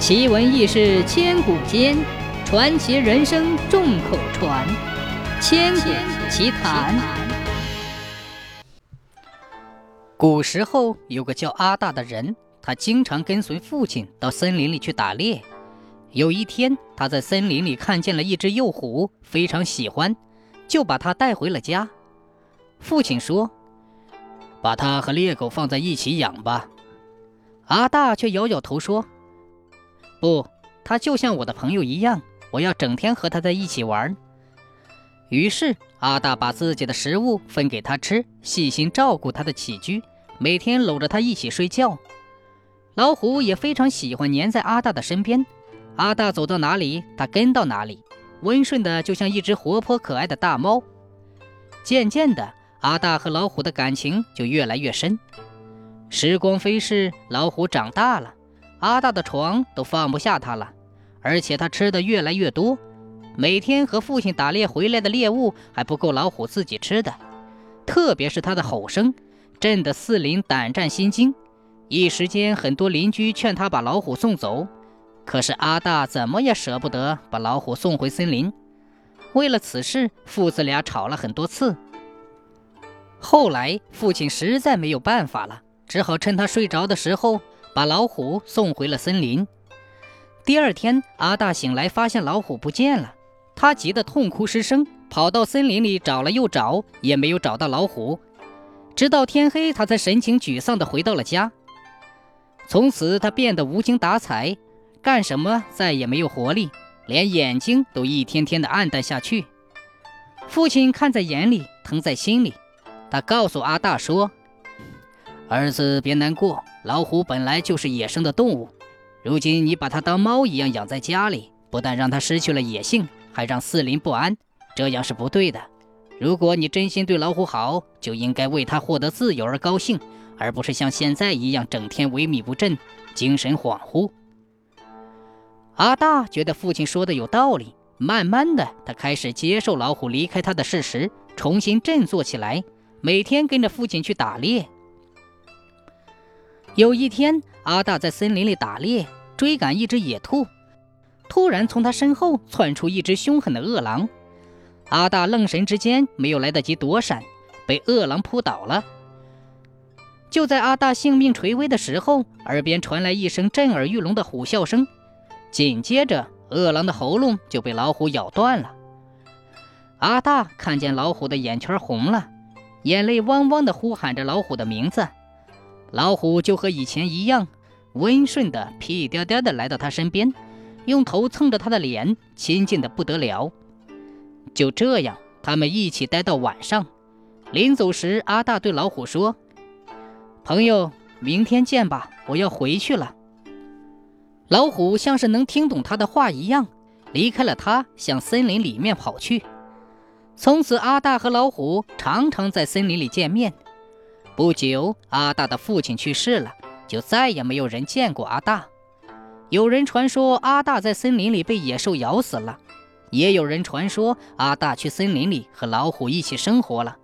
奇闻异事千古间，传奇人生众口传。千古奇谈。古时候有个叫阿大的人，他经常跟随父亲到森林里去打猎。有一天，他在森林里看见了一只幼虎，非常喜欢，就把它带回了家。父亲说：“把它和猎狗放在一起养吧。”阿大却摇摇头说：“不，它就像我的朋友一样，我要整天和它在一起玩。”于是阿大把自己的食物分给它吃，细心照顾它的起居，每天搂着它一起睡觉。老虎也非常喜欢黏在阿大的身边，阿大走到哪里，它跟到哪里，温顺的就像一只活泼可爱的大猫。渐渐的，阿大和老虎的感情就越来越深。时光飞逝，老虎长大了，阿大的床都放不下他了，而且他吃的越来越多，每天和父亲打猎回来的猎物还不够老虎自己吃的，特别是他的吼声，震得四邻胆战心惊。一时间，很多邻居劝他把老虎送走，可是阿大怎么也舍不得把老虎送回森林。为了此事，父子俩吵了很多次。后来，父亲实在没有办法了。只好趁他睡着的时候，把老虎送回了森林。第二天，阿大醒来发现老虎不见了，他急得痛哭失声，跑到森林里找了又找，也没有找到老虎。直到天黑，他才神情沮丧地回到了家。从此，他变得无精打采，干什么再也没有活力，连眼睛都一天天的暗淡下去。父亲看在眼里，疼在心里，他告诉阿大说。儿子，别难过。老虎本来就是野生的动物，如今你把它当猫一样养在家里，不但让它失去了野性，还让四邻不安，这样是不对的。如果你真心对老虎好，就应该为它获得自由而高兴，而不是像现在一样整天萎靡不振、精神恍惚。阿大觉得父亲说的有道理，慢慢的，他开始接受老虎离开他的事实，重新振作起来，每天跟着父亲去打猎。有一天，阿大在森林里打猎，追赶一只野兔，突然从他身后窜出一只凶狠的饿狼。阿大愣神之间没有来得及躲闪，被饿狼扑倒了。就在阿大性命垂危的时候，耳边传来一声震耳欲聋的虎啸声，紧接着，饿狼的喉咙就被老虎咬断了。阿大看见老虎的眼圈红了，眼泪汪汪地呼喊着老虎的名字。老虎就和以前一样，温顺的屁颠颠的来到他身边，用头蹭着他的脸，亲近的不得了。就这样，他们一起待到晚上。临走时，阿大对老虎说：“朋友，明天见吧，我要回去了。”老虎像是能听懂他的话一样，离开了他，向森林里面跑去。从此，阿大和老虎常常在森林里见面。不久，阿大的父亲去世了，就再也没有人见过阿大。有人传说阿大在森林里被野兽咬死了，也有人传说阿大去森林里和老虎一起生活了。